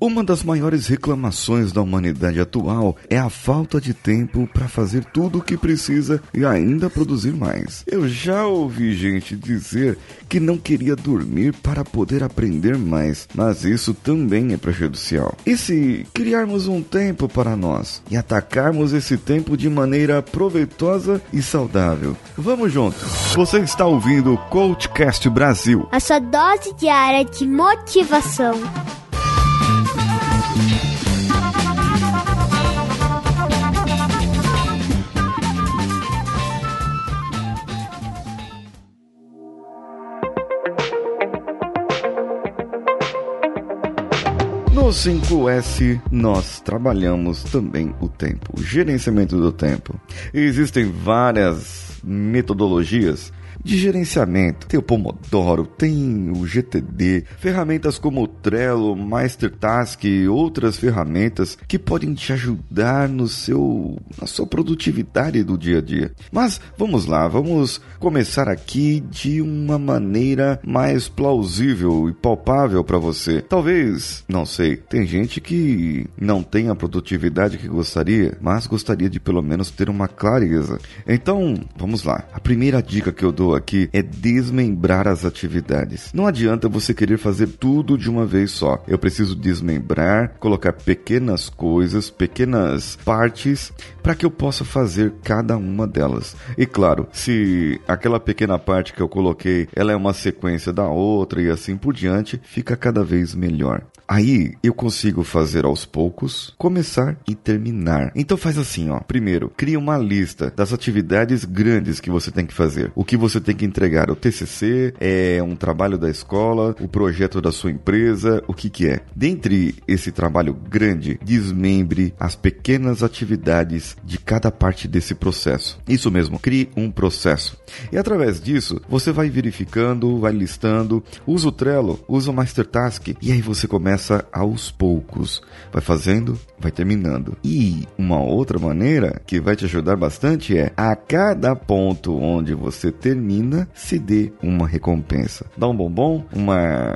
Uma das maiores reclamações da humanidade atual é a falta de tempo para fazer tudo o que precisa e ainda produzir mais. Eu já ouvi gente dizer que não queria dormir para poder aprender mais, mas isso também é prejudicial. E se criarmos um tempo para nós e atacarmos esse tempo de maneira proveitosa e saudável? Vamos juntos. Você está ouvindo o Coachcast Brasil. A sua dose diária de motivação. No 5S, nós trabalhamos também o tempo, o gerenciamento do tempo. Existem várias metodologias de gerenciamento. Tem o Pomodoro, tem o GTD, ferramentas como o Trello, Mastertask e outras ferramentas que podem te ajudar no seu na sua produtividade do dia a dia. Mas vamos lá, vamos começar aqui de uma maneira mais plausível e palpável para você. Talvez, não sei, tem gente que não tem a produtividade que gostaria, mas gostaria de pelo menos ter uma clareza. Então, vamos lá. A primeira dica que eu dou aqui é desmembrar as atividades. Não adianta você querer fazer tudo de uma vez só. Eu preciso desmembrar, colocar pequenas coisas, pequenas partes para que eu possa fazer cada uma delas. E claro, se aquela pequena parte que eu coloquei, ela é uma sequência da outra e assim por diante, fica cada vez melhor. Aí eu consigo fazer aos poucos, começar e terminar. Então faz assim, ó. Primeiro, cria uma lista das atividades grandes que você tem que fazer. O que você tem que entregar, o TCC, é um trabalho da escola, o projeto da sua empresa, o que que é? Dentre esse trabalho grande, desmembre as pequenas atividades de cada parte desse processo. Isso mesmo, crie um processo. E através disso, você vai verificando, vai listando, usa o Trello, usa o Mastertask e aí você começa aos poucos, vai fazendo, vai terminando. E uma outra maneira que vai te ajudar bastante é a cada ponto onde você termina, se dê uma recompensa. Dá um bombom, uma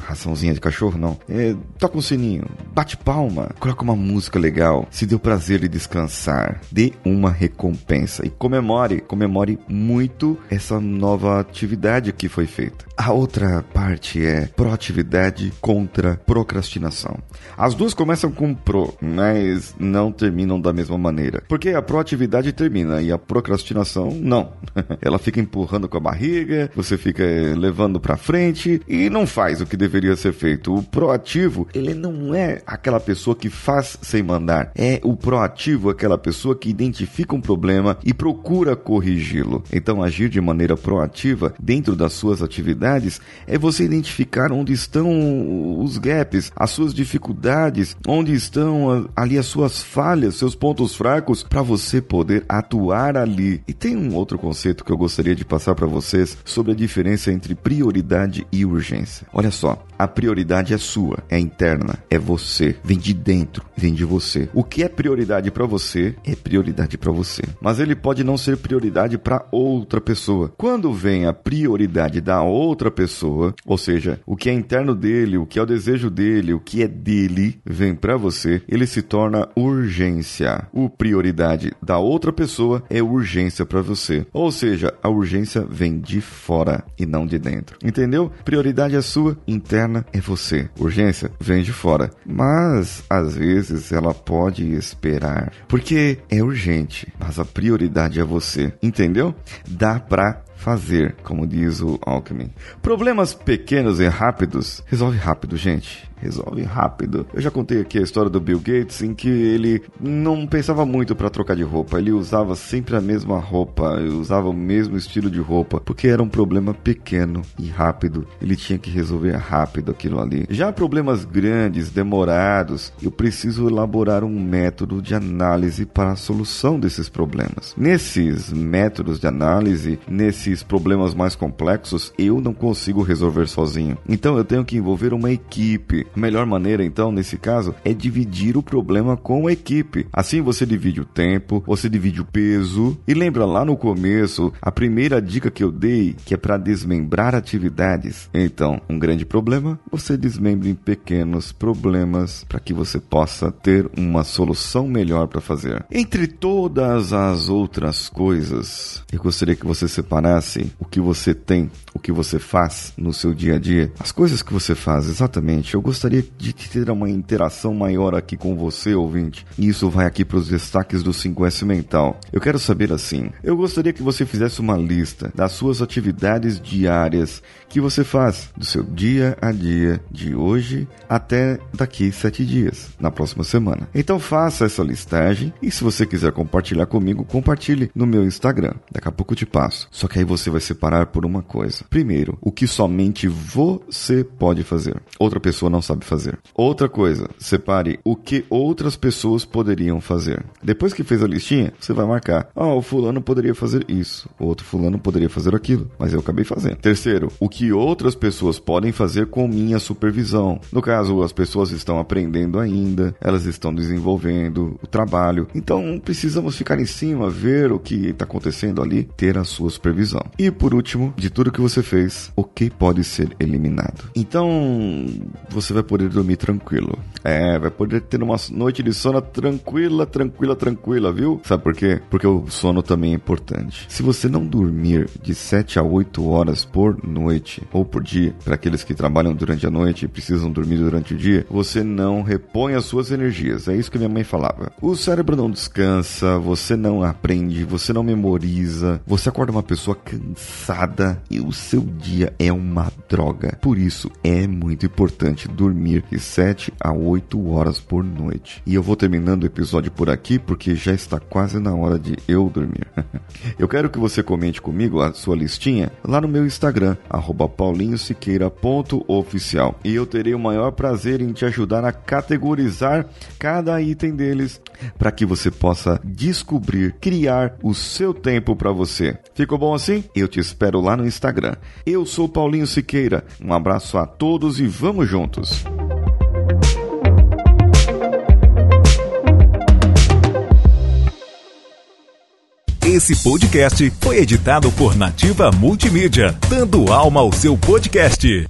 raçãozinha de cachorro, não. É, toca um sininho, bate palma, coloca uma música legal, se deu prazer de descansar, dê uma recompensa e comemore, comemore muito essa nova atividade que foi feita. A outra parte é proatividade contra procrastinação. As duas começam com pro, mas não terminam da mesma maneira. Porque a proatividade termina e a procrastinação não. Ela fica empurrando com a barriga, você fica levando para frente e não faz o que deveria ser feito. O proativo, ele não é aquela pessoa que faz sem mandar. É o proativo aquela pessoa que identifica um problema e procura corrigi-lo. Então agir de maneira proativa dentro das suas atividades é você identificar onde estão os gaps, as suas dificuldades, onde estão ali as suas falhas, seus pontos fracos, para você poder atuar ali. E tem um outro conceito que eu gostaria de passar para vocês sobre a diferença entre prioridade e urgência. Olha só, a prioridade é sua, é interna, é você, vem de dentro, vem de você. O que é prioridade para você é prioridade para você, mas ele pode não ser prioridade para outra pessoa. Quando vem a prioridade da outra pessoa, ou seja, o que é interno dele, o que é o desejo dele, o que é dele, vem para você, ele se torna urgência. O prioridade da outra pessoa é urgência para você. Ou seja, a urgência vem de fora e não de dentro. Entendeu? Prioridade é sua, interna é você. Urgência vem de fora. Mas às vezes ela pode esperar, porque é urgente, mas a prioridade é você. Entendeu? Dá pra fazer, como diz o Alckmin. Problemas pequenos e rápidos, resolve rápido, gente resolve rápido. Eu já contei aqui a história do Bill Gates em que ele não pensava muito para trocar de roupa, ele usava sempre a mesma roupa, usava o mesmo estilo de roupa, porque era um problema pequeno e rápido. Ele tinha que resolver rápido aquilo ali. Já problemas grandes, demorados, eu preciso elaborar um método de análise para a solução desses problemas. Nesses métodos de análise, nesses problemas mais complexos, eu não consigo resolver sozinho. Então eu tenho que envolver uma equipe A melhor maneira, então, nesse caso, é dividir o problema com a equipe. Assim você divide o tempo, você divide o peso. E lembra lá no começo, a primeira dica que eu dei, que é para desmembrar atividades. Então, um grande problema, você desmembra em pequenos problemas para que você possa ter uma solução melhor para fazer. Entre todas as outras coisas, eu gostaria que você separasse o que você tem, o que você faz no seu dia a dia, as coisas que você faz exatamente. Eu gostaria de ter uma interação maior aqui com você, ouvinte. E isso vai aqui para os destaques do 5S Mental. Eu quero saber assim: eu gostaria que você fizesse uma lista das suas atividades diárias que você faz do seu dia a dia de hoje até daqui sete dias, na próxima semana. Então faça essa listagem e se você quiser compartilhar comigo, compartilhe no meu Instagram. Daqui a pouco eu te passo. Só que aí você vai separar por uma coisa. Primeiro, o que somente você pode fazer. Outra pessoa não sabe fazer. Outra coisa, separe o que outras pessoas poderiam fazer. Depois que fez a listinha, você vai marcar. Ah, oh, o fulano poderia fazer isso. O outro fulano poderia fazer aquilo. Mas eu acabei fazendo. Terceiro, o que outras pessoas podem fazer com minha supervisão. No caso, as pessoas estão aprendendo ainda, elas estão desenvolvendo o trabalho. Então, precisamos ficar em cima, ver o que está acontecendo ali, ter a sua supervisão. E por último, de tudo que você fez, o que pode ser eliminado. Então, você vai poder dormir tranquilo. É, vai poder ter uma noite de sono tranquila, tranquila, tranquila, viu? Sabe por quê? Porque o sono também é importante. Se você não dormir de 7 a 8 horas por noite ou por dia, para aqueles que trabalham durante a noite e precisam dormir durante o dia, você não repõe as suas energias. É isso que minha mãe falava. O cérebro não descansa, você não aprende, você não memoriza, você acorda uma pessoa cansada e o seu dia é uma droga. Por isso é muito importante dormir de 7 a 8 horas por noite. E eu vou terminando o episódio por aqui porque já está quase na hora de eu dormir. eu quero que você comente comigo a sua listinha lá no meu Instagram, paulinhosiqueira.oficial. E eu terei o maior prazer em te ajudar a categorizar cada item deles para que você possa descobrir, criar o seu tempo para você. Ficou bom assim? Eu te espero lá no Instagram. Eu sou Paulinho Siqueira. Um abraço a todos e vamos juntos. Esse podcast foi editado por Nativa Multimídia, dando alma ao seu podcast.